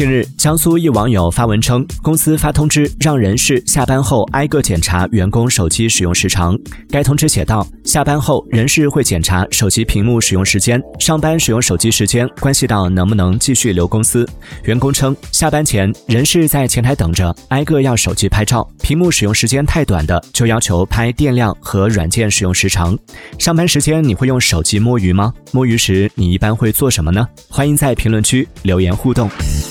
近日，江苏一网友发文称，公司发通知让人事下班后挨个检查员工手机使用时长。该通知写道：下班后，人事会检查手机屏幕使用时间，上班使用手机时间关系到能不能继续留公司。员工称，下班前人事在前台等着，挨个要手机拍照，屏幕使用时间太短的就要求拍电量和软件使用时长。上班时间你会用手机摸鱼吗？摸鱼时你一般会做什么呢？欢迎在评论区留言互动。